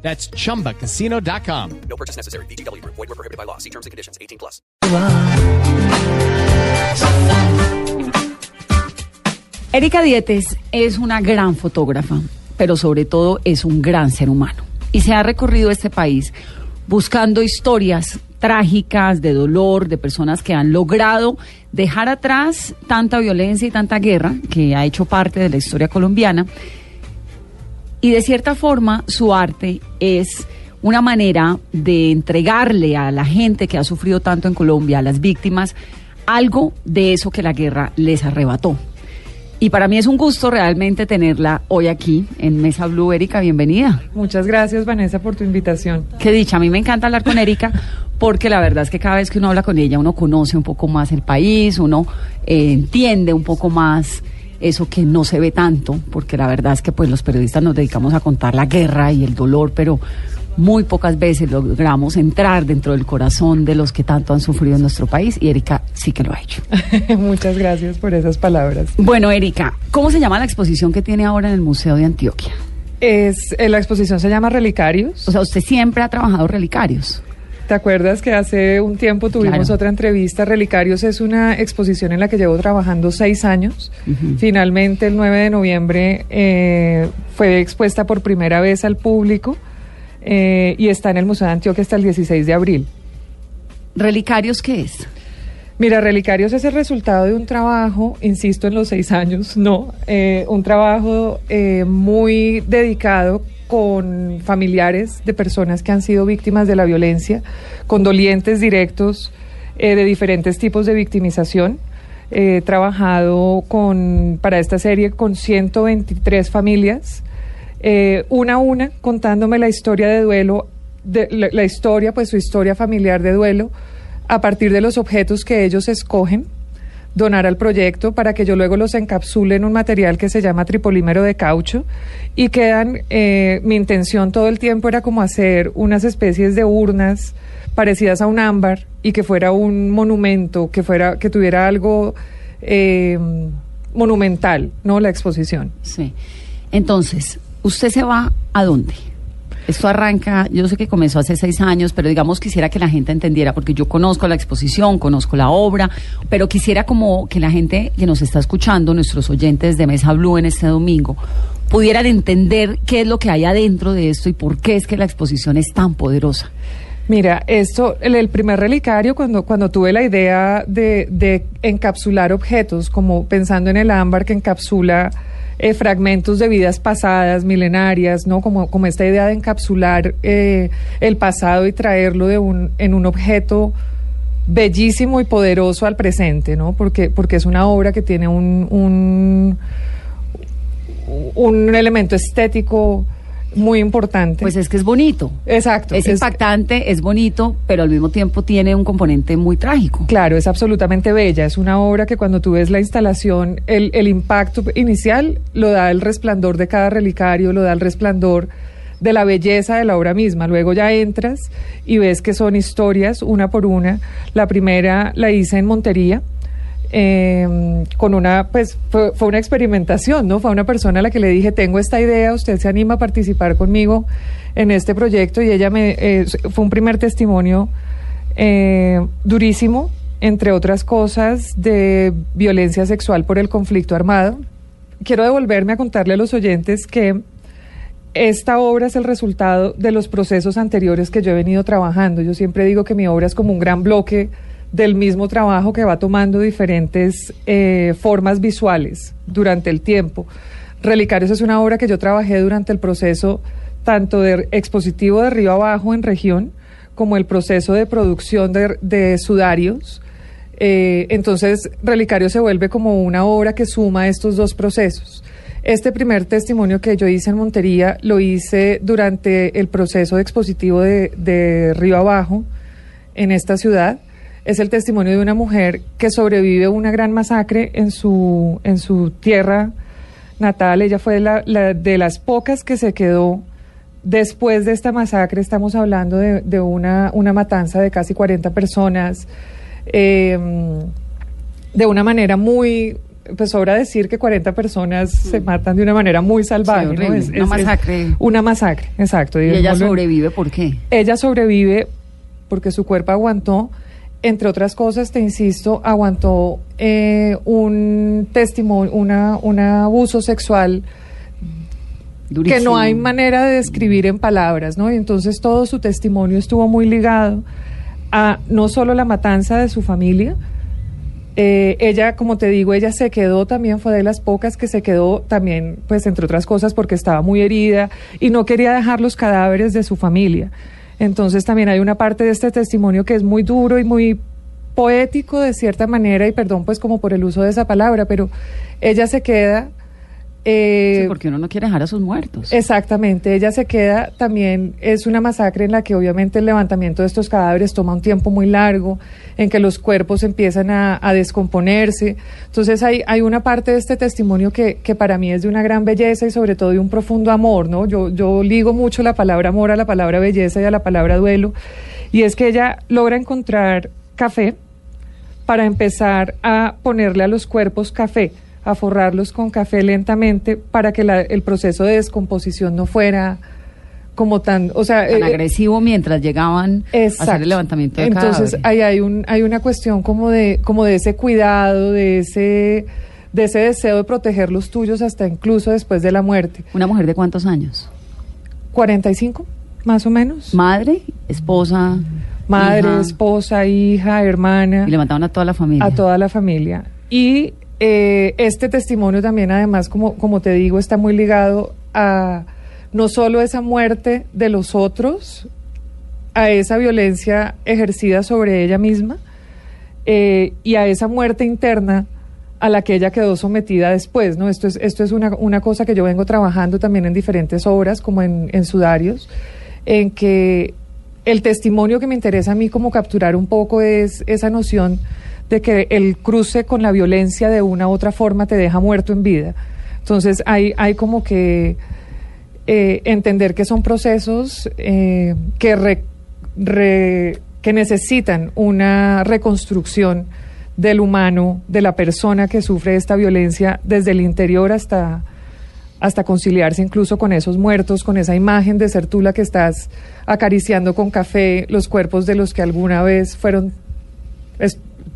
That's chumbacasino.com. No purchase necessary. BGW. Void were prohibited by law. See terms and conditions. 18 plus. Erika Dietes es una gran fotógrafa, pero sobre todo es un gran ser humano. Y se ha recorrido este país buscando historias trágicas, de dolor, de personas que han logrado dejar atrás tanta violencia y tanta guerra que ha hecho parte de la historia colombiana. Y de cierta forma su arte es una manera de entregarle a la gente que ha sufrido tanto en Colombia, a las víctimas, algo de eso que la guerra les arrebató. Y para mí es un gusto realmente tenerla hoy aquí en Mesa Blue. Erika, bienvenida. Muchas gracias, Vanessa, por tu invitación. Qué dicha, a mí me encanta hablar con Erika porque la verdad es que cada vez que uno habla con ella uno conoce un poco más el país, uno eh, entiende un poco más eso que no se ve tanto, porque la verdad es que pues los periodistas nos dedicamos a contar la guerra y el dolor, pero muy pocas veces logramos entrar dentro del corazón de los que tanto han sufrido en nuestro país y Erika sí que lo ha hecho. Muchas gracias por esas palabras. Bueno, Erika, ¿cómo se llama la exposición que tiene ahora en el Museo de Antioquia? Es, eh, la exposición se llama Relicarios. O sea, usted siempre ha trabajado relicarios. ¿Te acuerdas que hace un tiempo tuvimos Claro. otra entrevista? Relicarios es una exposición en la que llevo trabajando seis años. Finalmente, el 9 de noviembre eh, fue expuesta por primera vez al público eh, y está en el Museo de Antioquia hasta el 16 de abril. ¿Relicarios qué es? Mira, Relicarios es el resultado de un trabajo, insisto en los seis años, no, eh, un trabajo eh, muy dedicado con familiares de personas que han sido víctimas de la violencia, con dolientes directos eh, de diferentes tipos de victimización. He trabajado con, para esta serie con 123 familias, eh, una a una, contándome la historia de duelo, de, la, la historia, pues su historia familiar de duelo, a partir de los objetos que ellos escogen donar al proyecto para que yo luego los encapsule en un material que se llama tripolímero de caucho y quedan, eh, mi intención todo el tiempo era como hacer unas especies de urnas parecidas a un ámbar y que fuera un monumento, que fuera, que tuviera algo eh, monumental, ¿no? La exposición. Sí. Entonces, ¿usted se va a dónde? Esto arranca, yo sé que comenzó hace seis años, pero digamos quisiera que la gente entendiera, porque yo conozco la exposición, conozco la obra, pero quisiera como que la gente que nos está escuchando, nuestros oyentes de Mesa Blue en este domingo, pudieran entender qué es lo que hay adentro de esto y por qué es que la exposición es tan poderosa. Mira, esto, el, primer relicario, cuando, cuando tuve la idea de, de encapsular objetos, como pensando en el ámbar que encapsula eh, fragmentos de vidas pasadas, milenarias, ¿no? Como, como esta idea de encapsular eh, el pasado y traerlo de un, en un objeto bellísimo y poderoso al presente, ¿no? Porque, porque es una obra que tiene un, un, un elemento estético muy importante. Pues es que es bonito. Exacto. Es, impactante, es bonito, pero al mismo tiempo tiene un componente muy trágico. Claro, es absolutamente bella. Es una obra que cuando tú ves la instalación, el, el impacto inicial lo da el resplandor de cada relicario, lo da el resplandor de la belleza de la obra misma. Luego ya entras y ves que son historias una por una. La primera la hice en Montería. Eh, con una, pues fue, fue una experimentación, ¿no? Fue una persona a la que le dije, tengo esta idea, usted se anima a participar conmigo en este proyecto y ella me, eh, fue un primer testimonio eh, durísimo, entre otras cosas, de violencia sexual por el conflicto armado. Quiero devolverme a contarle a los oyentes que esta obra es el resultado de los procesos anteriores que yo he venido trabajando. Yo siempre digo que mi obra es como un gran bloque del mismo trabajo que va tomando diferentes eh, formas visuales durante el tiempo. Relicarios es una obra que yo trabajé durante el proceso tanto de expositivo de río abajo en región como el proceso de producción de, sudarios. Eh, entonces, Relicario se vuelve como una obra que suma estos dos procesos. Este primer testimonio que yo hice en Montería lo hice durante el proceso de expositivo de Río Abajo en esta ciudad. Es el testimonio de una mujer que sobrevive a una gran masacre en su, en su tierra natal. Ella fue la, la- de las pocas que se quedó después de esta masacre. Estamos hablando de, de una, una matanza de casi 40 personas. eh, de una manera muy, pues sobra decir que 40 personas se matan de una manera muy salvaje. Sí, ¿no? horrible. Una masacre. una masacre, exacto. Y ella sobrevive, ¿por qué? Ella sobrevive porque su cuerpo aguantó, entre otras cosas, te insisto, aguantó eh, un testimonio, una, un abuso sexual que no hay manera de describir en palabras, ¿no? Y entonces todo su testimonio estuvo muy ligado a no solo la matanza de su familia, eh, ella, como te digo, ella se quedó también, fue de las pocas que se quedó también, pues entre otras cosas, porque estaba muy herida y no quería dejar los cadáveres de su familia. Entonces también hay una parte de este testimonio que es muy duro y muy poético de cierta manera, y perdón pues como por el uso de esa palabra, pero ella se queda... eh, Sí, porque uno no quiere dejar a sus muertos. Exactamente, ella se queda también, es una masacre en la que obviamente el levantamiento de estos cadáveres toma un tiempo muy largo, en que los cuerpos empiezan a, a descomponerse. Entonces hay, hay una parte de este testimonio que, que para mí es de una gran belleza y sobre todo de un profundo amor, ¿no? Yo, yo ligo mucho la palabra amor a la palabra belleza y a la palabra duelo, y es que ella logra encontrar café para empezar a ponerle a los cuerpos café, a forrarlos con café lentamente para que la- el proceso de descomposición no fuera como tan, o sea, Tan eh, agresivo mientras llegaban a Exacto. hacer el levantamiento de Entonces ahí hay un hay una cuestión como de como de ese cuidado, de ese de ese deseo de proteger los tuyos hasta incluso después de la muerte. ¿Una mujer de cuántos años? 45 más o menos. Madre, esposa, Madre, hija, esposa, hija, hermana. Y le mataban a toda la familia. a toda la familia. Y eh, este testimonio también, además, como, como te digo, está muy ligado a no solo esa muerte de los otros, a esa violencia ejercida sobre ella misma eh, y a esa muerte interna a la que ella quedó sometida después, ¿no? Esto es, esto es una, una cosa que yo vengo trabajando también en diferentes obras, como en, en Sudarios, en que el testimonio que me interesa a mí como capturar un poco es esa noción de que el cruce con la violencia de una u otra forma te deja muerto en vida. Entonces hay, hay como que eh, entender que son procesos eh, que, re- que necesitan una reconstrucción del humano, de la persona que sufre esta violencia desde el interior hasta, hasta conciliarse incluso con esos muertos, con esa imagen de ser tú la que estás acariciando con café los cuerpos de los que alguna vez fueron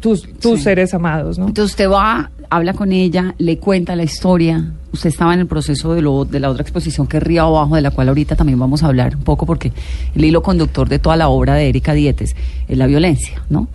tus, tus Sí. seres amados, ¿no? Entonces usted va, habla con ella, le cuenta la historia. Usted estaba en el proceso de, lo, de la otra exposición que es Río Abajo, de la cual ahorita también vamos a hablar un poco porque el hilo conductor de toda la obra de Erika Dietes es la violencia, ¿no?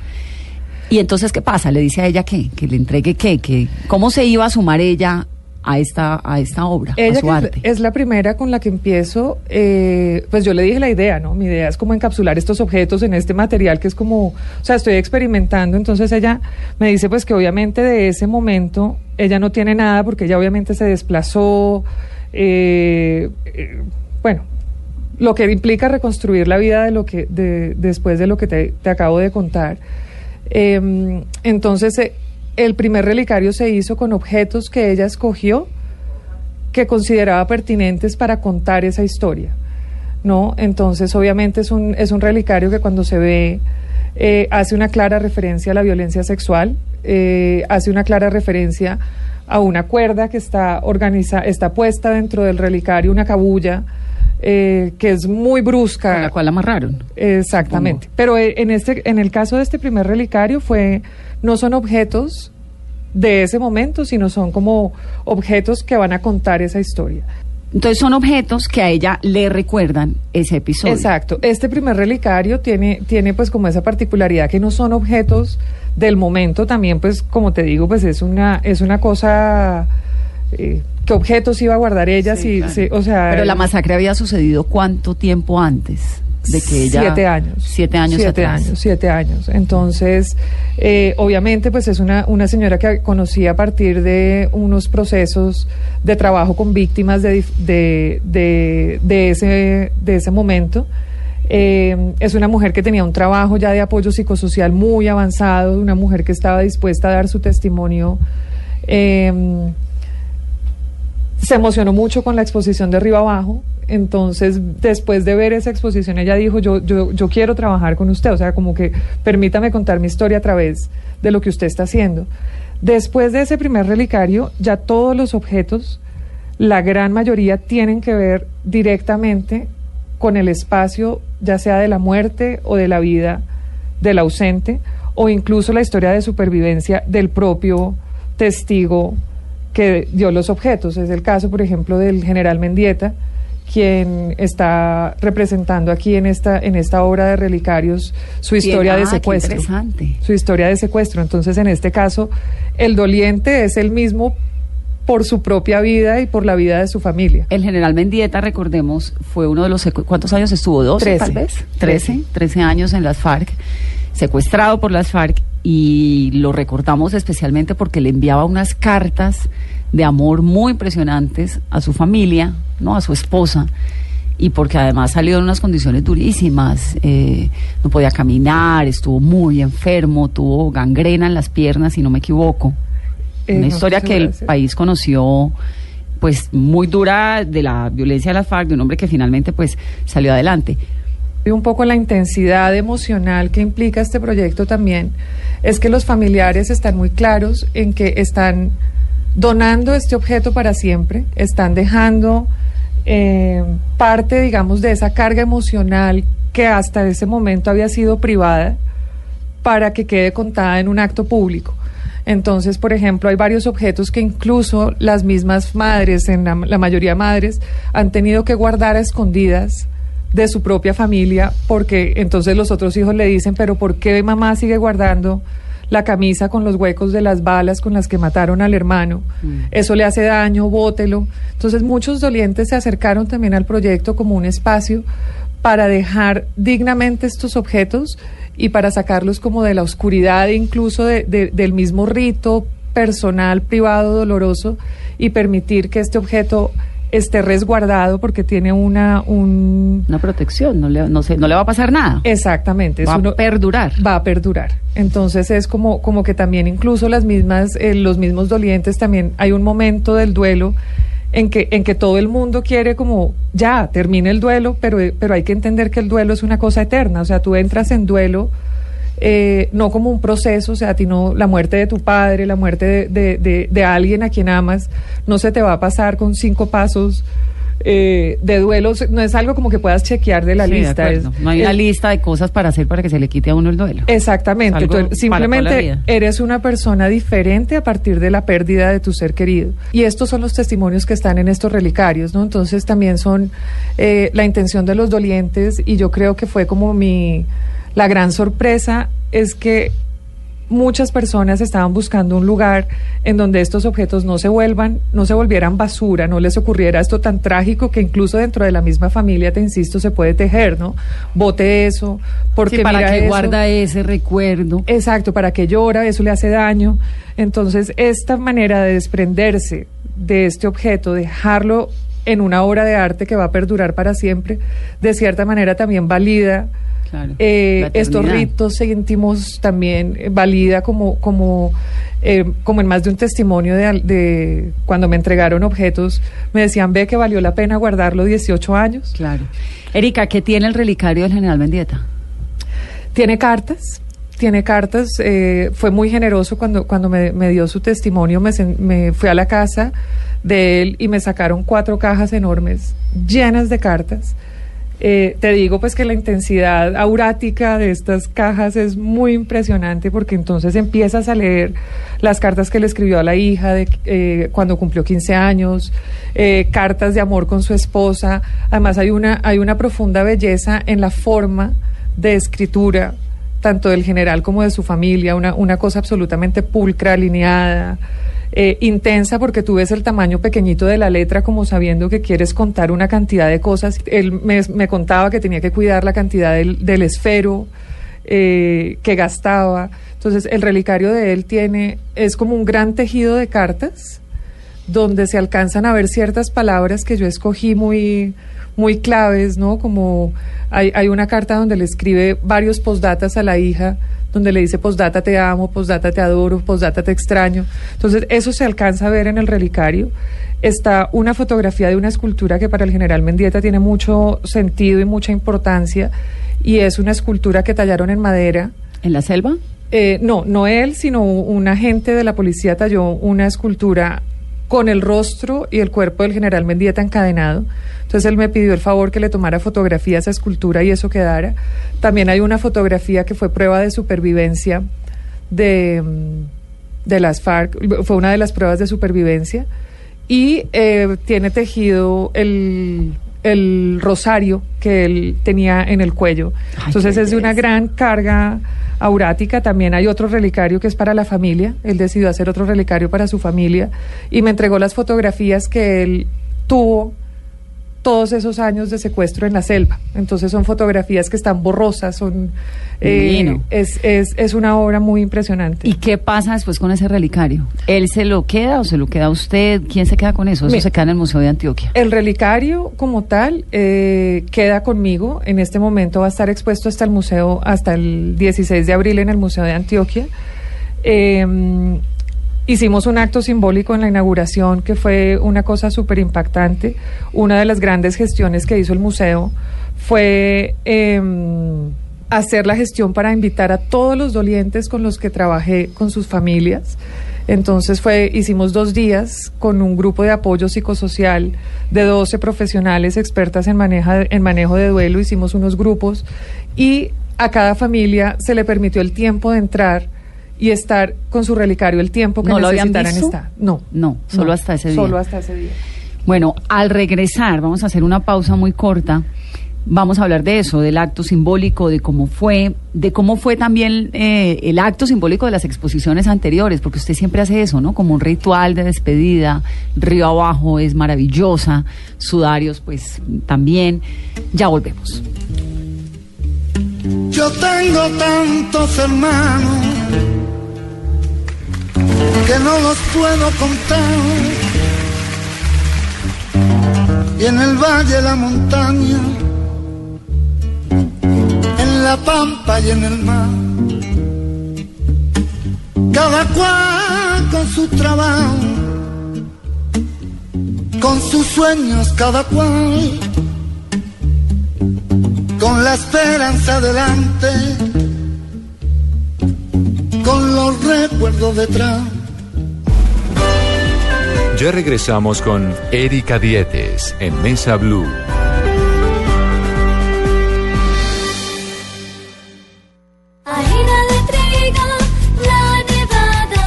Y entonces, ¿qué pasa? Le dice a ella qué, que le entregue qué, que cómo se iba a sumar ella a esta, a esta obra, a su arte. es la primera con la que empiezo, eh, pues yo le dije la idea, ¿no? Mi idea es como encapsular estos objetos en este material que es como, o sea, estoy experimentando, entonces ella me dice pues que obviamente de ese momento ella no tiene nada porque ella obviamente se desplazó, eh, eh, bueno, lo que implica reconstruir la vida de lo que, de, después de lo que te, te acabo de contar. Eh, entonces, eh, el primer relicario se hizo con objetos que ella escogió que consideraba pertinentes para contar esa historia. ¿no? Entonces, obviamente es un, es un relicario que cuando se ve eh, hace una clara referencia a la violencia sexual, eh, hace una clara referencia a una cuerda que está organiza, está puesta dentro del relicario, una cabulla, eh, que es muy brusca. Con la cual amarraron. Exactamente. Pero eh, en este, en el caso de este primer relicario fue, no son objetos de ese momento, sino son como objetos que van a contar esa historia. Entonces son objetos que a ella le recuerdan ese episodio. Exacto. Este primer relicario tiene, tiene pues como esa particularidad que no son objetos del momento, también pues como te digo, pues es una, es una cosa eh, ¿qué objetos iba a guardar ella? Sí, si, claro. si- o sea, Pero la masacre había sucedido cuánto tiempo antes de que ella. Siete años. Siete años Siete atrás. años, siete años. Entonces, eh, obviamente, pues es una, una señora que conocí a partir de unos procesos de trabajo con víctimas de, de, de, de ese, de ese momento. Eh, es una mujer que tenía un trabajo ya de apoyo psicosocial muy avanzado, una mujer que estaba dispuesta a dar su testimonio. Eh, se emocionó mucho con la exposición de arriba abajo. Entonces, después de ver esa exposición, ella dijo, yo, yo, yo quiero trabajar con usted, o sea, como que permítame contar mi historia a través de lo que usted está haciendo. Después de ese primer relicario, ya todos los objetos, la gran mayoría, tienen que ver directamente con el espacio, ya sea de la muerte o de la vida del ausente, o incluso la historia de supervivencia del propio testigo que dio los objetos. Es el caso, por ejemplo, del general Mendieta, quien está representando aquí en esta, en esta obra de relicarios su historia de ah, qué secuestro. interesante. Su historia de secuestro. Entonces, en este caso, el doliente es el mismo por su propia vida y por la vida de su familia. El general Mendieta, recordemos, fue uno de los... ¿Cuántos años estuvo? ¿12 Trece. tal vez? Trece. ¿13? 13 años en las FARC, secuestrado por las FARC y lo recordamos especialmente porque le enviaba unas cartas de amor muy impresionantes a su familia, ¿no? A su esposa y porque además salió en unas condiciones durísimas, eh, no podía caminar, estuvo muy enfermo, tuvo gangrena en las piernas, si no me equivoco. Eh, Una historia que el país conoció pues muy dura de la violencia de las FARC, de un hombre que finalmente pues salió adelante. Y un poco la intensidad emocional que implica este proyecto también es que los familiares están muy claros en que están donando este objeto para siempre, están dejando eh, parte, digamos, de esa carga emocional que hasta ese momento había sido privada para que quede contada en un acto público. Entonces, por ejemplo, hay varios objetos que incluso las mismas madres, en la, mayoría madres, han tenido que guardar a escondidas de su propia familia, porque entonces los otros hijos le dicen, pero ¿por qué mamá sigue guardando la camisa con los huecos de las balas con las que mataron al hermano? Eso le hace daño, bótelo. Entonces muchos dolientes se acercaron también al proyecto como un espacio para dejar dignamente estos objetos y para sacarlos como de la oscuridad incluso de- de- del mismo rito personal, privado, doloroso y permitir que este objeto esté resguardado porque tiene una un Una protección, no le, no sé, no le va a pasar nada. exactamente va uno- a perdurar. va a perdurar. Entonces es como, como que también incluso las mismas, eh, los mismos dolientes también hay un momento del duelo en que, en que todo el mundo quiere como ya termine el duelo, pero, pero hay que entender que el duelo es una cosa eterna. O sea, tú entras en duelo eh, no como un proceso, o sea, a ti no, la muerte de tu padre, la muerte de, de- de- de alguien a quien amas, no se te va a pasar con cinco pasos eh, de duelos, no es algo como que puedas chequear de la Sí, lista. es- no hay una es- lista de cosas para hacer para que se le quite a uno el duelo. Exactamente. Simplemente eres una persona diferente a partir de la pérdida de tu ser querido. Y estos son los testimonios que están en estos relicarios, ¿no? Entonces también son eh, la intención de los dolientes y yo creo que fue como mi la gran sorpresa es que muchas personas estaban buscando un lugar en donde estos objetos no se vuelvan, no se volvieran basura, no les ocurriera esto tan trágico que incluso dentro de la misma familia, te insisto, se puede tejer, ¿no? Bote eso, porque Sí, para mira que eso. guarda ese recuerdo. Exacto, para que llora, eso le hace daño. Entonces, esta manera de desprenderse de este objeto, dejarlo en una obra de arte que va a perdurar para siempre, de cierta manera también valida Claro, eh, estos ritos íntimos, también eh, valida como, como, eh, como en más de un testimonio de, al- de cuando me entregaron objetos, me decían, ve que valió la pena guardarlo 18 años. Claro. Erika, ¿qué tiene el relicario del general Mendieta? Tiene cartas, tiene cartas. eh, fue muy generoso cuando, cuando me, me dio su testimonio. Me, me fui a la casa de él y me sacaron cuatro cajas enormes llenas de cartas. Eh, te digo pues que la intensidad aurática de estas cajas es muy impresionante porque entonces empiezas a leer las cartas que le escribió a la hija de, eh, cuando cumplió 15 años, eh, cartas de amor con su esposa. Además hay una, hay una profunda belleza en la forma de escritura, tanto del general como de su familia, una, una cosa absolutamente pulcra, alineada, eh, intensa, porque tú ves el tamaño pequeñito de la letra como sabiendo que quieres contar una cantidad de cosas. Él me, me contaba que tenía que cuidar la cantidad del, del esfero eh, que gastaba. Entonces el relicario de él tiene, es como un gran tejido de cartas donde se alcanzan a ver ciertas palabras que yo escogí muy, muy claves, ¿no? Como hay, hay una carta donde le escribe varios postdatas a la hija, donde le dice postdata te amo, postdata te adoro, postdata te extraño. Entonces, eso se alcanza a ver en el relicario. Está una fotografía de una escultura que para el general Mendieta tiene mucho sentido y mucha importancia, y es una escultura que tallaron en madera. ¿En la selva? Eh, no, no él, sino un agente de la policía talló una escultura con el rostro y el cuerpo del general Mendieta encadenado. Entonces él me pidió el favor que le tomara fotografía a esa escultura y eso quedara. También hay una fotografía que fue prueba de supervivencia de, mm, de las FARC, fue una de las pruebas de supervivencia y eh, tiene tejido el, el rosario que él tenía en el cuello. Ay, Entonces es de una gran carga aurática. También hay otro relicario que es para la familia. Él decidió hacer otro relicario para su familia y me entregó las fotografías que él tuvo todos esos años de secuestro en la selva. Entonces son fotografías que están borrosas, son eh, es, es, es una obra muy impresionante. ¿Y qué pasa después con ese relicario? ¿Él se lo queda o se lo queda usted? ¿Quién se queda con eso? Eso Mira. se queda en el Museo de Antioquia. El relicario como tal eh, queda conmigo. En este momento va a estar expuesto hasta el museo, hasta el 16 de abril en el Museo de Antioquia. Eh, hicimos un acto simbólico en la inauguración que fue una cosa súper impactante. Una de las grandes gestiones que hizo el museo fue eh, hacer la gestión para invitar a todos los dolientes con los que trabajé con sus familias. Entonces fue, hicimos dos días con un grupo de apoyo psicosocial de 12 profesionales expertas en, maneja, en manejo de duelo, hicimos unos grupos y a cada familia se le permitió el tiempo de entrar y estar con su relicario el tiempo que ¿No lo habían necesitaran visto? estar. No. No, solo hasta ese día. Solo hasta ese día. Bueno, al regresar, vamos a hacer una pausa muy corta. Vamos a hablar de eso, del acto simbólico, de cómo fue, de cómo fue también eh, el acto simbólico de las exposiciones anteriores, porque usted siempre hace eso, ¿no? Como un ritual de despedida. Río Abajo es maravillosa, Sudarios, pues también. Ya volvemos. Yo tengo tantos hermanos que no los puedo contar. Y en el valle, la montaña, en la pampa y en el mar. Cada cual con su trabajo, con sus sueños, cada cual con la esperanza delante, con los recuerdos detrás. Ya regresamos con Erika Dietes en Mesa Blue. Harina de trigo, la nevada,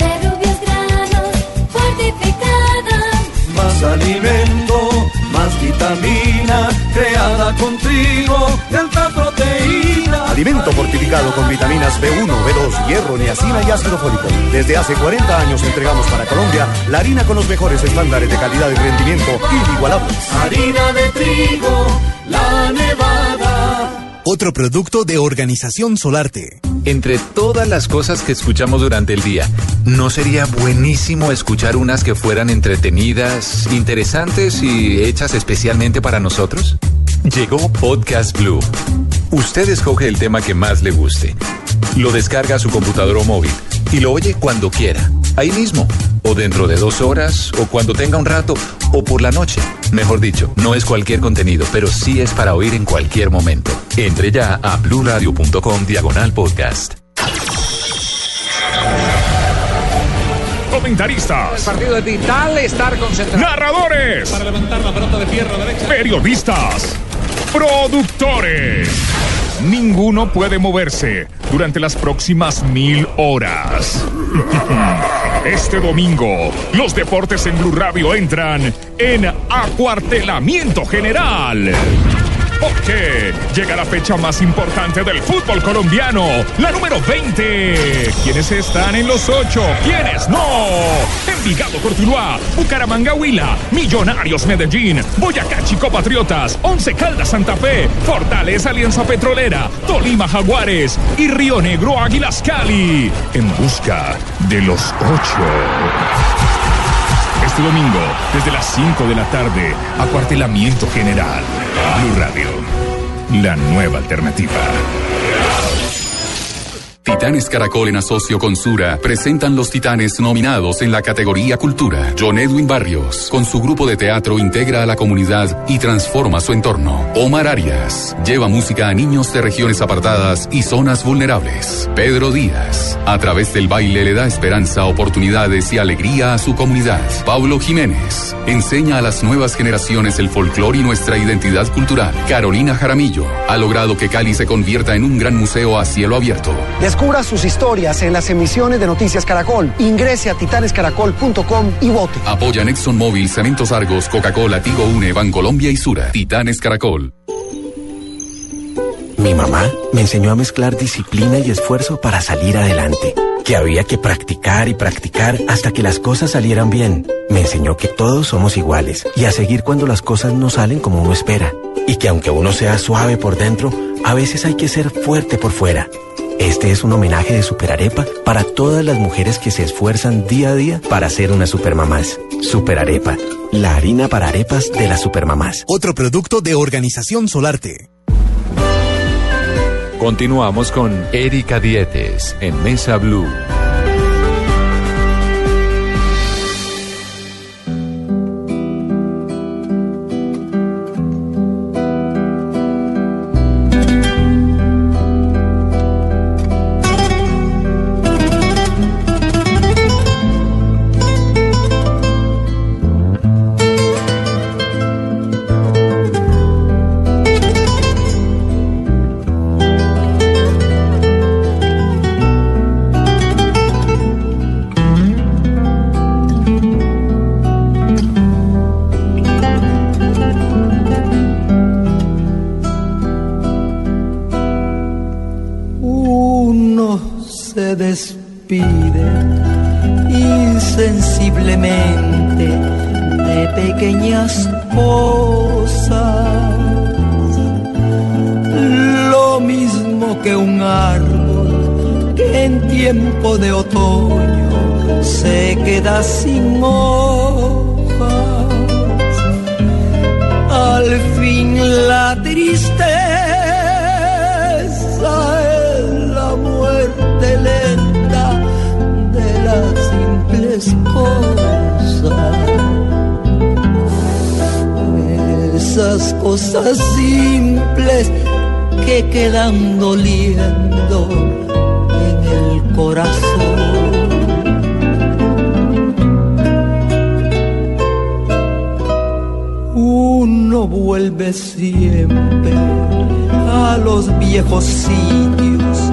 de rubios granos, fortificada. Más alimento, más vitamina, creada con trigo de alta proteína. Alimento fortificado con vitaminas B1, B2, hierro, niacina y ácido fólico. Desde hace 40 años entregamos para Colombia la harina con los mejores estándares de calidad y rendimiento inigualables. Harina de trigo, la nevada. Otro producto de Organización Solarte. Entre todas las cosas que escuchamos durante el día, ¿no sería buenísimo escuchar unas que fueran entretenidas, interesantes y hechas especialmente para nosotros? Llegó Podcast Blue. Usted escoge el tema que más le guste. Lo descarga a su computador o móvil y lo oye cuando quiera, ahí mismo, o dentro de dos horas, o cuando tenga un rato, o por la noche. Mejor dicho, no es cualquier contenido, pero sí es para oír en cualquier momento. Entre ya a bluradio.com diagonal podcast. Comentaristas. partido es vital estar concentrado. Narradores. Para levantar la pelota de fierro derecha. Periodistas. Productores. Ninguno puede moverse durante las próximas mil horas. Este domingo, los deportes en Blue Radio entran en acuartelamiento general. Porque llega la fecha más importante del fútbol colombiano, la número 20. ¿Quiénes están en los ocho? ¿Quiénes no? Envigado Cortuluá, Bucaramanga Huila, Millonarios Medellín, Boyacá Chico Patriotas, Once Caldas Santa Fe, Fortaleza Alianza Petrolera, Tolima Jaguares y Río Negro Águilas Cali. En busca de los ocho. Este domingo, desde las 5 de la tarde, acuartelamiento general. Blue Radio, la nueva alternativa. Titanes Caracol en asocio con Sura presentan los titanes nominados en la categoría Cultura. John Edwin Barrios, con su grupo de teatro, integra a la comunidad y transforma su entorno. Omar Arias, lleva música a niños de regiones apartadas y zonas vulnerables. Pedro Díaz, a través del baile le da esperanza, oportunidades y alegría a su comunidad. Pablo Jiménez, enseña a las nuevas generaciones el folclore y nuestra identidad cultural. Carolina Jaramillo, ha logrado que Cali se convierta en un gran museo a cielo abierto. Descubra sus historias en las emisiones de Noticias Caracol. Ingrese a titanescaracol.com y vote. Apoyan ExxonMobil, Cementos Argos, Coca-Cola, Tigo Une, Bancolombia y Sura. Titanes Caracol. Mi mamá me enseñó a mezclar disciplina y esfuerzo para salir adelante. Que había que practicar y practicar hasta que las cosas salieran bien. Me enseñó que todos somos iguales y a seguir cuando las cosas no salen como uno espera. Y que aunque uno sea suave por dentro, a veces hay que ser fuerte por fuera. Este es un homenaje de Superarepa para todas las mujeres que se esfuerzan día a día para ser unas supermamás. Superarepa, la harina para arepas de las supermamás. Otro producto de Organización Solarte. Continuamos con Erika Dietes en Mesa Blue. Esas cosas simples que quedan doliendo en el corazón. Uno vuelve siempre a los viejos sitios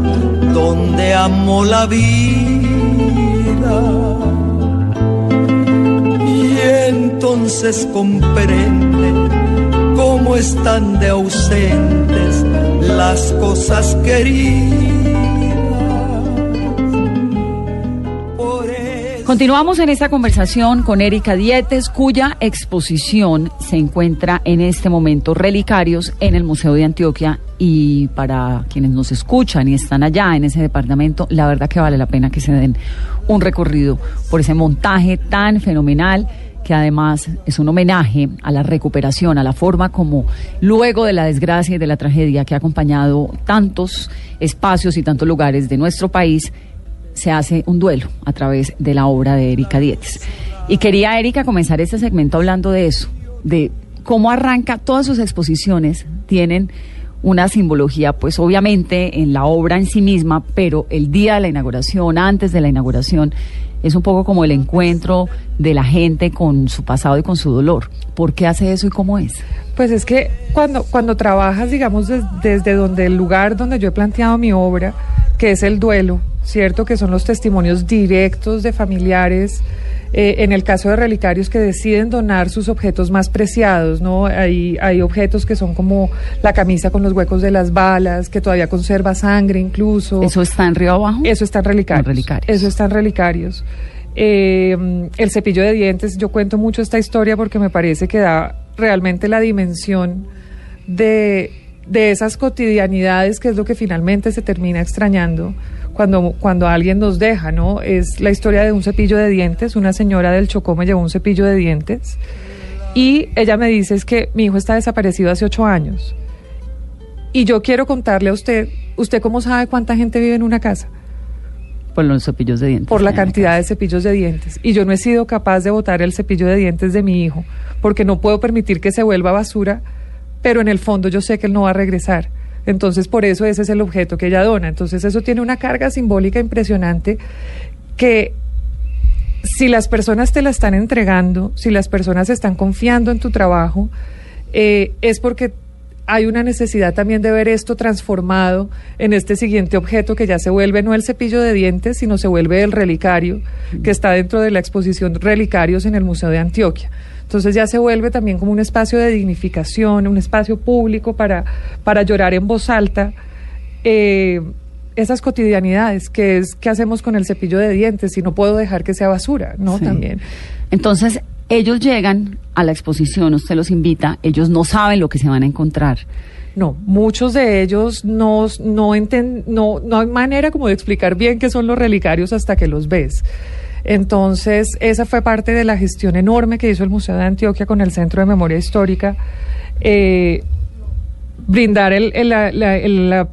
donde amó la vida. Y entonces comprende están de ausentes las cosas queridas. Continuamos en esta conversación con Erika Dietes, cuya exposición se encuentra en este momento Relicarios en el Museo de Antioquia. Y para quienes nos escuchan y están allá en ese departamento, la verdad que vale la pena que se den un recorrido por ese montaje tan fenomenal que además es un homenaje a la recuperación, a la forma como luego de la desgracia y de la tragedia que ha acompañado tantos espacios y tantos lugares de nuestro país, se hace un duelo a través de la obra de Erika Dietes. Y quería, Erika, comenzar este segmento hablando de eso, de cómo arranca todas sus exposiciones, tienen una simbología, pues obviamente en la obra en sí misma, pero el día de la inauguración, antes de la inauguración, es un poco como el encuentro de la gente con su pasado y con su dolor. ¿Por qué hace eso y cómo es? Pues es que cuando, cuando trabajas, digamos, des- desde donde el lugar donde yo he planteado mi obra, que es el duelo, ¿cierto? Que son los testimonios directos de familiares, eh, en el caso de relicarios que deciden donar sus objetos más preciados, ¿no? Hay, hay objetos que son como la camisa con los huecos de las balas, que todavía conserva sangre incluso. ¿Eso está en Río Abajo? Eso está en relicarios. Eso está en relicarios. Eh, el cepillo de dientes, yo cuento mucho esta historia porque me parece que da realmente la dimensión de, de esas cotidianidades que es lo que finalmente se termina extrañando cuando, cuando alguien nos deja, ¿no? Es la historia de un cepillo de dientes. Una señora del Chocó me llevó un cepillo de dientes y ella me dice es que mi hijo está desaparecido hace ocho años. Y yo quiero contarle a usted, ¿usted cómo sabe cuánta gente vive en una casa? Por los cepillos de dientes. Por la cantidad de cepillos de dientes. Y yo no he sido capaz de botar el cepillo de dientes de mi hijo, porque no puedo permitir que se vuelva basura, pero en el fondo yo sé que él no va a regresar. Entonces, por eso ese es el objeto que ella dona. Entonces, eso tiene una carga simbólica impresionante que si las personas te la están entregando, si las personas están confiando en tu trabajo, eh, es porque hay una necesidad también de ver esto transformado en este siguiente objeto que ya se vuelve no el cepillo de dientes, sino se vuelve el relicario que está dentro de la exposición Relicarios en el Museo de Antioquia. Entonces ya se vuelve también como un espacio de dignificación, un espacio público para, para llorar en voz alta. eh, esas cotidianidades, que es qué hacemos con el cepillo de dientes y no puedo dejar que sea basura, ¿no? Sí. También. Entonces, ellos llegan a la exposición, usted los invita, ellos no saben lo que se van a encontrar. No, muchos de ellos no, no, enten- no, no hay manera como de explicar bien qué son los relicarios hasta que los ves. Entonces, esa fue parte de la gestión enorme que hizo el Museo de Antioquia con el Centro de Memoria Histórica. eh, brindar el, el- la- la- el- la-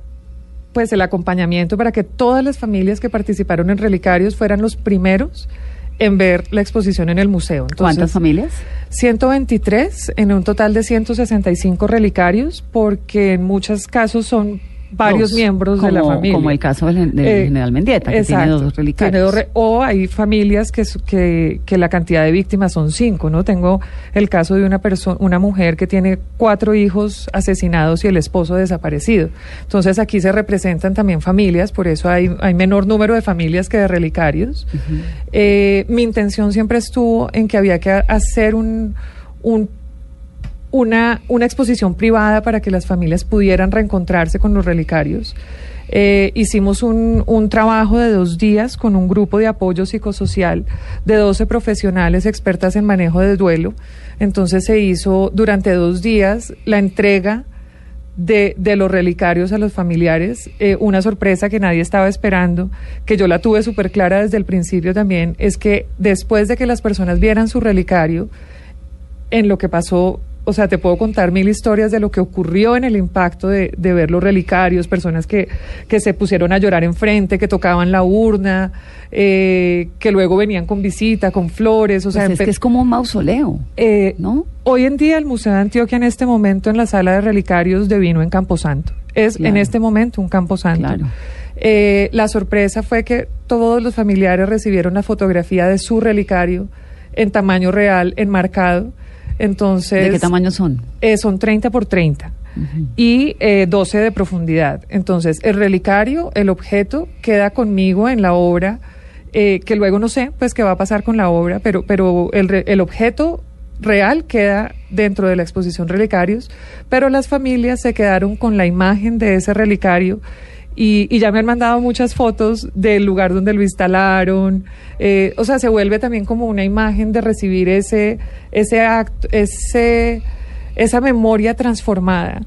pues el acompañamiento para que todas las familias que participaron en Relicarios fueran los primeros en ver la exposición en el museo. ¿Cuántas Entonces, familias? 123 en un total de 165 relicarios, porque en muchos casos son varios Dos, miembros de la familia. Como el caso del, Eh, general Mendieta, que tiene dos relicarios. tiene dos re- o hay familias que, que, que la cantidad de víctimas son cinco, ¿no? Tengo el caso de una persona, una mujer que tiene cuatro hijos asesinados y el esposo desaparecido. Entonces aquí se representan también familias, por eso hay, hay menor número de familias que de relicarios. Eh, mi intención siempre estuvo en que había que ha- hacer un, un una, una exposición privada para que las familias pudieran reencontrarse con los relicarios. Eh, hicimos un, un trabajo de dos días con un grupo de apoyo psicosocial de 12 profesionales expertas en manejo de duelo. Entonces se hizo durante dos días la entrega de, de los relicarios a los familiares. Eh, una sorpresa que nadie estaba esperando, que yo la tuve súper clara desde el principio también, es que después de que las personas vieran su relicario, en lo que pasó, o sea, te puedo contar mil historias de lo que ocurrió en el impacto de, de ver los relicarios, personas que, que se pusieron a llorar enfrente, que tocaban la urna, eh, que luego venían con visita, con flores, o sea, Pues es que es como un mausoleo. eh, ¿no? Hoy en día el Museo de Antioquia en este momento en la sala de relicarios de vino en Camposanto. Es en este momento un Camposanto. Claro. Eh, la sorpresa fue que todos los familiares recibieron la fotografía de su relicario en tamaño real, enmarcado. Entonces, ¿De qué tamaño son? eh, son 30 por 30 y eh, 12 de profundidad. Entonces, el relicario, el objeto, queda conmigo en la obra, eh, que luego no sé, pues, qué va a pasar con la obra, pero, pero el, el objeto real queda dentro de la exposición relicarios, pero las familias se quedaron con la imagen de ese relicario y, y ya me han mandado muchas fotos del lugar donde lo instalaron. eh, o sea, se vuelve también como una imagen de recibir ese, ese acto, ese, esa memoria transformada,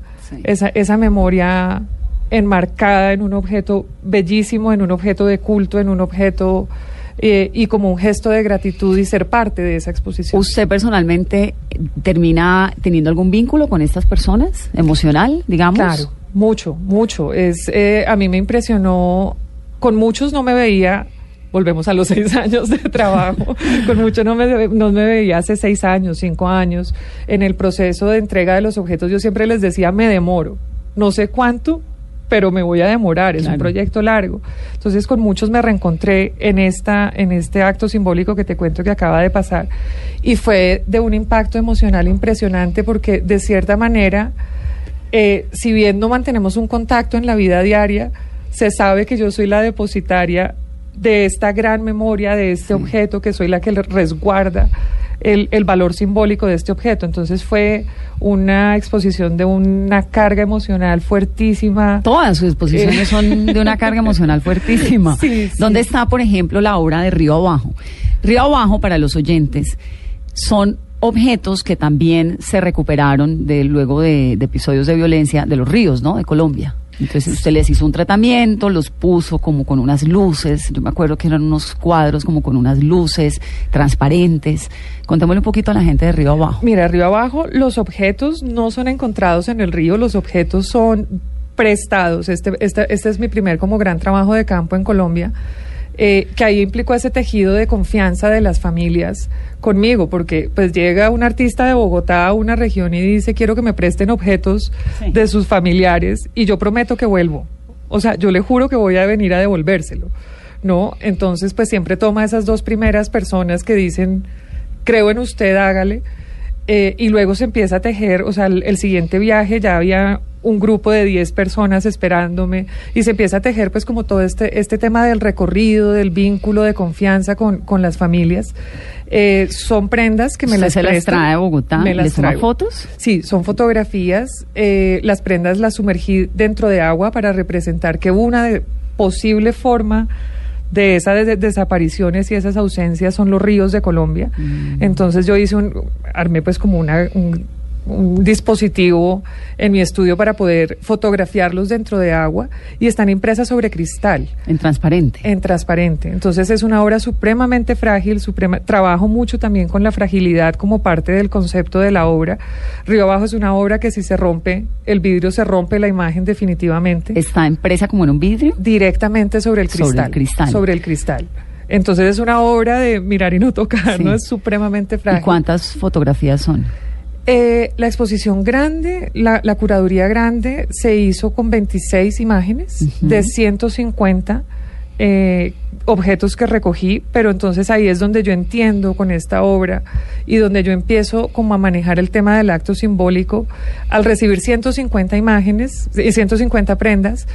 esa, esa memoria enmarcada en un objeto bellísimo, en un objeto de culto, en un objeto eh, y como un gesto de gratitud y ser parte de esa exposición. ¿Usted personalmente termina teniendo algún vínculo con estas personas? ¿Emocional, digamos? Claro, mucho, mucho. Es, eh, a mí me impresionó, con muchos no me veía, volvemos a los seis años de trabajo, con muchos no me, no me veía hace seis años, cinco años. En el proceso de entrega de los objetos yo siempre les decía, me demoro, no sé cuánto, pero me voy a demorar, es un proyecto largo. Entonces con muchos me reencontré en esta, en este acto simbólico que te cuento que acaba de pasar. Y fue de un impacto emocional impresionante porque de cierta manera, eh, si bien no mantenemos un contacto en la vida diaria, se sabe que yo soy la depositaria de esta gran memoria, de este objeto, que soy la que resguarda el, el valor simbólico de este objeto. Entonces fue una exposición de una carga emocional fuertísima. Todas sus exposiciones Eh. son de una carga emocional fuertísima. Sí, sí. ¿Dónde está, por ejemplo, la obra de Río Abajo? Río Abajo, para los oyentes, son objetos que también se recuperaron de luego de, episodios de violencia de los ríos, ¿no? De Colombia. Entonces usted les hizo un tratamiento, los puso como con unas luces, yo me acuerdo que eran unos cuadros como con unas luces transparentes. Contémosle un poquito a la gente de Río Abajo. Mira, Río Abajo, los objetos no son encontrados en el río, los objetos son prestados. Este, este, este es mi primer como gran trabajo de campo en Colombia. Eh, que ahí implicó ese tejido de confianza de las familias conmigo, porque pues llega un artista de Bogotá a una región y dice quiero que me presten objetos de sus familiares y yo prometo que vuelvo. O sea, yo le juro que voy a venir a devolvérselo. ¿No? Entonces, pues siempre toma esas dos primeras personas que dicen, creo en usted, hágale. Eh, y luego se empieza a tejer, o sea, el, el siguiente viaje ya había un grupo de 10 personas esperándome y se empieza a tejer pues como todo este, este tema del recorrido, del vínculo de confianza con, con las familias. Eh, son prendas que me ¿Usted las se las trae de Bogotá? Me las ¿Les toma traigo. fotos? Sí, son fotografías. eh, las prendas las sumergí dentro de agua para representar que una de- posible forma de esas des- desapariciones y esas ausencias son los ríos de Colombia. Entonces yo hice un, armé pues como una, un, un dispositivo en mi estudio para poder fotografiarlos dentro de agua y están impresas sobre cristal. En transparente. En transparente. Entonces es una obra supremamente frágil, suprema, trabajo mucho también con la fragilidad como parte del concepto de la obra. Río Abajo es una obra que si se rompe, el vidrio se rompe la imagen definitivamente. ¿Está impresa como en un vidrio? Directamente sobre el Sobre cristal. el cristal. Sobre el cristal. Entonces es una obra de mirar y no tocar, Sí. ¿no? Es supremamente frágil. ¿Y cuántas fotografías son? Eh, la exposición grande, la, la curaduría grande, se hizo con 26 imágenes de 150 eh, objetos que recogí, pero entonces ahí es donde yo entiendo con esta obra y donde yo empiezo como a manejar el tema del acto simbólico. Al recibir 150 imágenes y 150 prendas,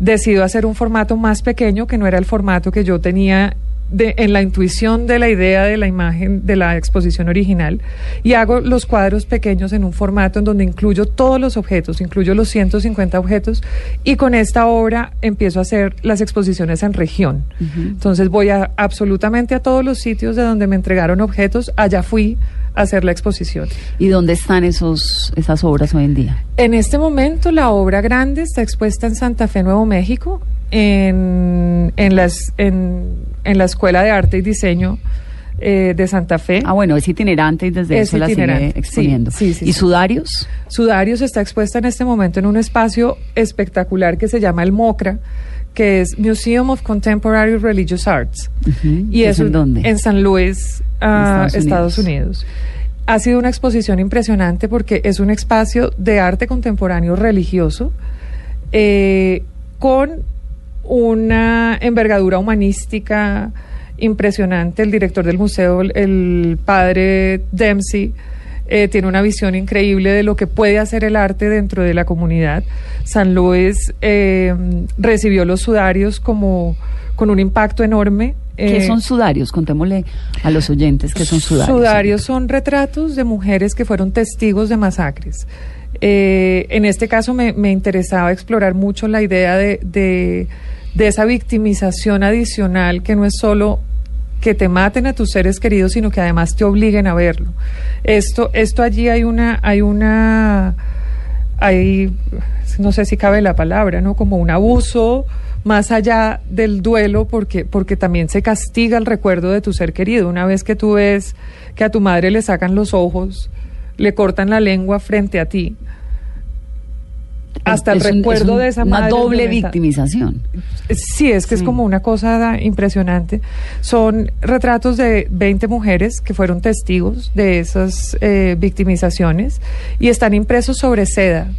decido hacer un formato más pequeño que no era el formato que yo tenía de, en la intuición de la idea de la imagen de la exposición original y hago los cuadros pequeños en un formato en donde incluyo todos los objetos, incluyo los 150 objetos y con esta obra empiezo a hacer las exposiciones en región. Entonces voy a absolutamente a todos los sitios de donde me entregaron objetos, allá fui a hacer la exposición. ¿Y dónde están esos, esas obras hoy en día? En este momento la obra grande está expuesta en Santa Fe, Nuevo México, en, en, las, en, en la Escuela de Arte y Diseño eh, de Santa Fe. Ah, bueno, es itinerante y desde Es eso la sigue exponiendo. sí, sí, sí, ¿Y sí. Sudarios? Sudarios está expuesta en este momento en un espacio espectacular que se llama el MOCRA, que es Museum of Contemporary Religious Arts. Y ¿Es es en dónde? En San Luis, Estados Estados, Unidos. Ha sido una exposición impresionante porque es un espacio de arte contemporáneo religioso eh, con una envergadura humanística impresionante. El director del museo, el- padre Dempsey, eh, tiene una visión increíble de lo que puede hacer el arte dentro de la comunidad. San Luis eh, recibió los sudarios como con un impacto enorme. ¿Qué Eh, son sudarios? Contémosle a los oyentes qué son sudarios. Sudarios son retratos de mujeres que fueron testigos de masacres. Eh, en este caso me, me interesaba explorar mucho la idea de, de- de esa victimización adicional que no es solo que te maten a tus seres queridos, sino que además te obliguen a verlo. Esto, esto allí hay una, hay una, hay, no sé si cabe la palabra, ¿no? Como un abuso más allá del duelo, porque, porque también se castiga el recuerdo de tu ser querido. Una vez que tú ves que a tu madre le sacan los ojos, le cortan la lengua frente a ti, hasta Es el es recuerdo un- de esa Una madre. doble victimización. Sí, es que es como una cosa impresionante. Son retratos de 20 mujeres que fueron testigos de esas eh, victimizaciones y están impresos sobre seda.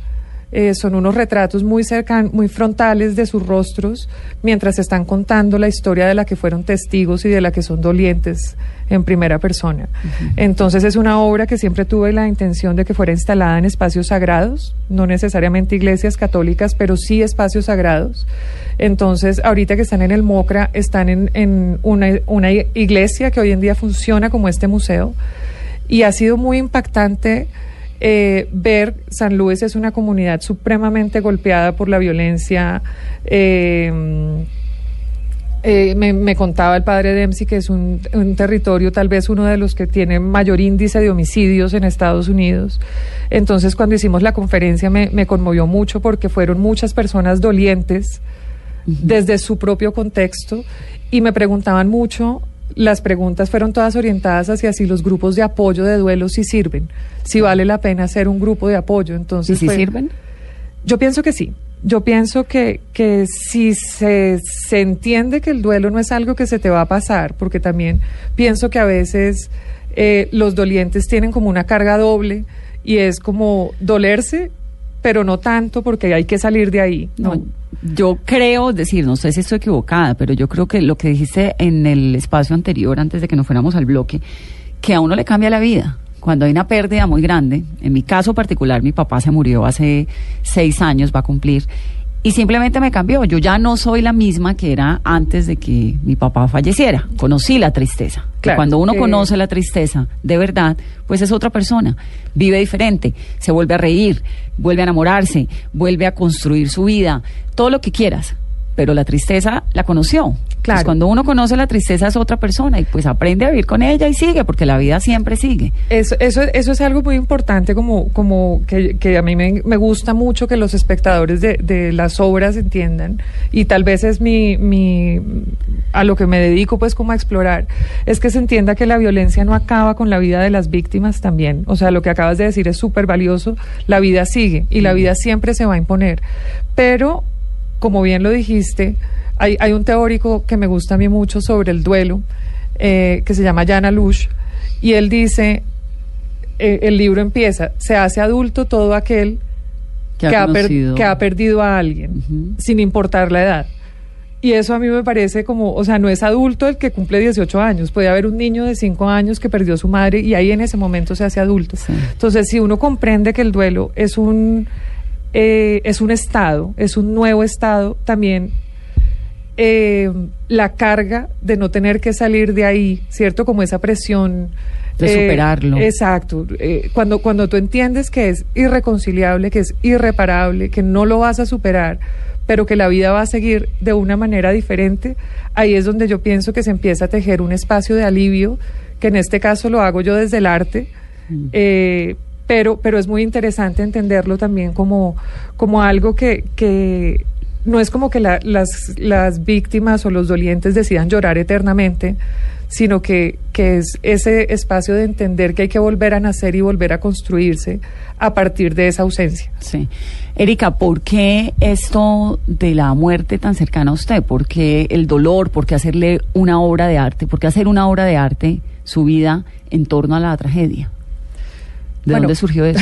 Eh, son unos retratos muy cercanos, muy frontales de sus rostros, mientras están contando la historia de la que fueron testigos y de la que son dolientes en primera persona. Entonces es una obra que siempre tuve la intención de que fuera instalada en espacios sagrados, no necesariamente iglesias católicas, pero sí espacios sagrados. Entonces, ahorita que están en el MOCRA, están en, en una, una iglesia que hoy en día funciona como este museo. Y ha sido muy impactante eh, ver San Luis es una comunidad supremamente golpeada por la violencia. eh, Eh, me, me contaba el padre Dempsey que es un, un territorio tal vez uno de los que tiene mayor índice de homicidios en Estados Unidos. Entonces cuando hicimos la conferencia me, me conmovió mucho porque fueron muchas personas dolientes desde su propio contexto y me preguntaban mucho, las preguntas fueron todas orientadas hacia si los grupos de apoyo de duelo sí sirven, si vale la pena ser un grupo de apoyo. Entonces ¿Y si fue- sirven? Yo pienso que sí. Yo pienso que, que si se, se entiende que el duelo no es algo que se te va a pasar, porque también pienso que a veces eh, los dolientes tienen como una carga doble y es como dolerse, pero no tanto porque hay que salir de ahí. No, yo creo, es decir, no sé si estoy equivocada, pero yo creo que lo que dijiste en el espacio anterior, antes de que nos fuéramos al bloque, que a uno le cambia la vida. Cuando hay una pérdida muy grande, en mi caso particular, mi papá se murió hace seis años, va a cumplir, y simplemente me cambió. Yo ya no soy la misma que era antes de que mi papá falleciera. Conocí la tristeza. Que cuando uno eh, conoce la tristeza de verdad, pues es otra persona. Vive diferente, se vuelve a reír, vuelve a enamorarse, vuelve a construir su vida, todo lo que quieras. Pero la tristeza la conoció. Claro. Pues cuando uno conoce la tristeza es otra persona y pues aprende a vivir con ella y sigue, porque la vida siempre sigue. Eso, eso, eso es algo muy importante, como, como que, que a mí me, me gusta mucho que los espectadores de, de las obras entiendan, y tal vez es mi, mi, a lo que me dedico pues como a explorar, es que se entienda que la violencia no acaba con la vida de las víctimas también. O sea, lo que acabas de decir es súper valioso, la vida sigue y la vida siempre se va a imponer. Pero, como bien lo dijiste, hay, hay un teórico que me gusta a mí mucho sobre el duelo, eh, que se llama Jan Alush, y él dice, eh, el libro empieza, se hace adulto todo aquel Que ha que, ha, per- conocido. que ha perdido a alguien, sin importar la edad. Y eso a mí me parece como, o sea, no es adulto el que cumple 18 años, puede haber un niño de 5 años que perdió a su madre y ahí en ese momento se hace adulto. Entonces, si uno comprende que el duelo es un, eh, es un estado, es un nuevo estado, también eh, la carga de no tener que salir de ahí, ¿cierto? Como esa presión. De eh, superarlo. Exacto. Cuando, cuando tú entiendes que es irreconciliable, que es irreparable, que no lo vas a superar, pero que la vida va a seguir de una manera diferente, ahí es donde yo pienso que se empieza a tejer un espacio de alivio, que en este caso lo hago yo desde el arte. Eh, pero, pero es muy interesante entenderlo también como, como algo que, que no es como que la- las, las víctimas o los dolientes decidan llorar eternamente, sino que, que es ese espacio de entender que hay que volver a nacer y volver a construirse a partir de esa ausencia. Sí. Erika, ¿por qué esto de la muerte tan cercana a usted? ¿Por qué el dolor? ¿Por qué hacerle una obra de arte? ¿Por qué hacer una obra de arte, su vida, en torno a la tragedia? ¿De Bueno. dónde surgió eso?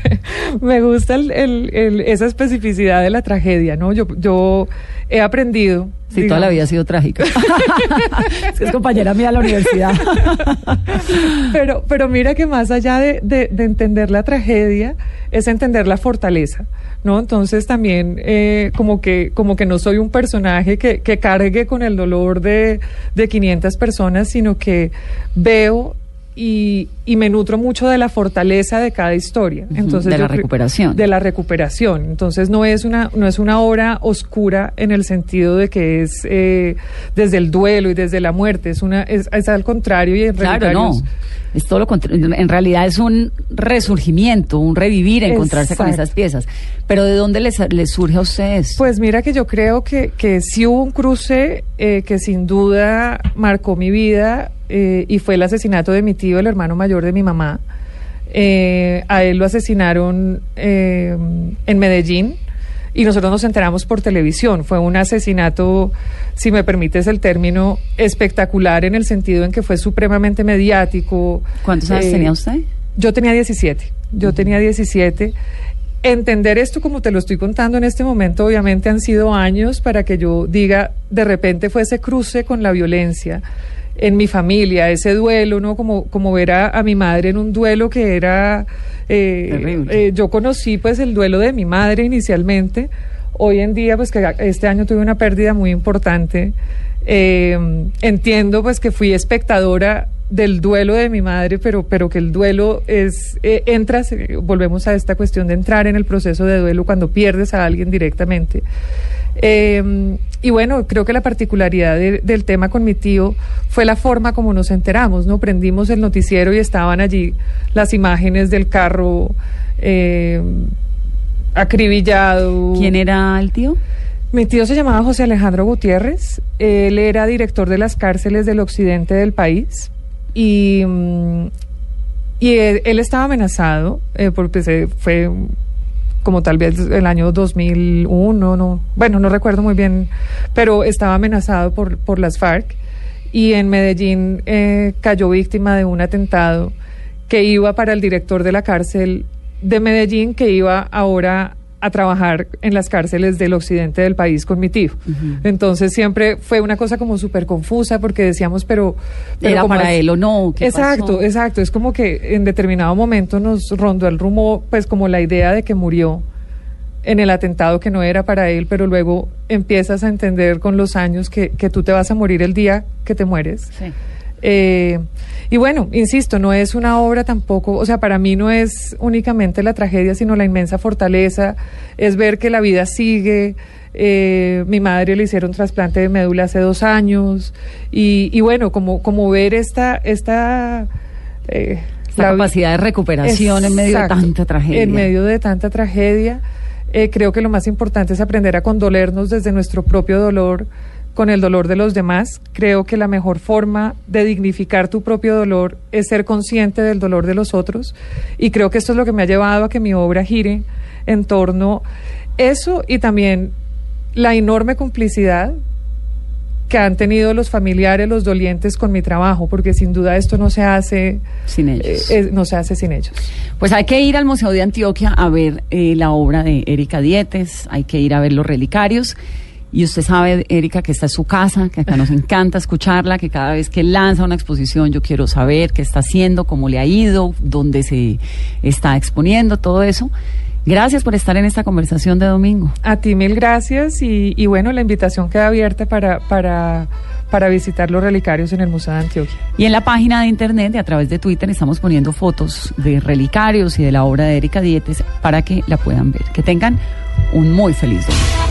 Me gusta el- el- el- esa especificidad de la tragedia, ¿no? Yo, yo he aprendido. Sí, toda la vida ha sido trágica. es que es compañera mía de la universidad. pero, pero mira que más allá de, de- de entender la tragedia, es entender la fortaleza, ¿no? Entonces también eh, como, que, como que no soy un personaje que, que cargue con el dolor de, de 500 personas, sino que veo y, y me nutro mucho de la fortaleza de cada historia. Entonces, de la recuperación. De la recuperación. Entonces no es una, no es una obra oscura en el sentido de que es eh, desde el duelo y desde la muerte, es una, es, es al contrario y en Claro, no. Es todo lo contrario. En realidad es un resurgimiento, un revivir, encontrarse con esas piezas. Pero ¿de dónde les, les surge a ustedes? Pues mira que yo creo que, que sí hubo un cruce eh, que sin duda marcó mi vida eh, y fue el asesinato de mi tío, el hermano mayor de mi mamá. Eh, a él lo asesinaron eh, en Medellín y nosotros nos enteramos por televisión. Fue un asesinato, si me permites el término, espectacular en el sentido en que fue supremamente mediático. ¿Cuántos años tenía usted? Yo tenía 17. Yo tenía 17. Entender esto como te lo estoy contando en este momento, obviamente han sido años para que yo diga, de repente fue ese cruce con la violencia en mi familia, ese duelo, ¿no? Como, como ver a, a mi madre en un duelo que era... eh, eh, yo conocí pues el duelo de mi madre inicialmente. Hoy en día, pues que este año tuve una pérdida muy importante. Eh, entiendo pues que fui espectadora del duelo de mi madre, pero, pero que el duelo es, eh, entras, volvemos a esta cuestión de entrar en el proceso de duelo cuando pierdes a alguien directamente. Eh, y bueno, creo que la particularidad de- del tema con mi tío fue la forma como nos enteramos, ¿no? Prendimos el noticiero y estaban allí las imágenes del carro eh, acribillado. ¿Quién era el tío? Mi tío se llamaba José Alejandro Gutiérrez. Él era director de las cárceles del occidente del país y, mm, y él, él estaba amenazado eh, porque se fue como tal vez el año 2001, no, bueno, no recuerdo muy bien, pero estaba amenazado por, por las FARC y en Medellín eh, cayó víctima de un atentado que iba para el director de la cárcel de Medellín, que iba ahora a trabajar en las cárceles del occidente del país con mi tío. Entonces siempre fue una cosa como súper confusa porque decíamos, pero... pero ¿Era ¿cómo para él o no? ¿Qué Exacto, pasó? exacto. Es como que en determinado momento nos rondó el rumbo, pues como la idea de que murió en el atentado que no era para él, pero luego empiezas a entender con los años que, que tú te vas a morir el día que te mueres. Sí. Eh, y bueno, insisto, no es una obra tampoco, o sea, para mí no es únicamente la tragedia, sino la inmensa fortaleza, es ver que la vida sigue. Eh, mi madre le hicieron trasplante de médula hace dos años y, y bueno, como, como ver esta... esta eh, la- capacidad de recuperación en medio de tanta tragedia. En medio de tanta tragedia, creo que lo más importante es aprender a condolernos desde nuestro propio dolor con el dolor de los demás. Creo que la mejor forma de dignificar tu propio dolor es ser consciente del dolor de los otros. Y creo que esto es lo que me ha llevado a que mi obra gire en torno eso y también la enorme complicidad que han tenido los familiares, los dolientes con mi trabajo, porque sin duda esto no se hace sin ellos. eh, no se hace sin ellos. Pues hay que ir al Museo de Antioquia a ver eh, la obra de Erika Dietes, hay que ir a ver los relicarios. Y usted sabe, Erika, que esta es su casa, que acá nos encanta escucharla, que cada vez que lanza una exposición yo quiero saber qué está haciendo, cómo le ha ido, dónde se está exponiendo, todo eso. Gracias por estar en esta conversación de domingo. A ti mil gracias y, y bueno, la invitación queda abierta para, para, para visitar los relicarios en el Museo de Antioquia. Y en la página de internet y a través de Twitter estamos poniendo fotos de relicarios y de la obra de Erika Dietes para que la puedan ver. Que tengan un muy feliz domingo.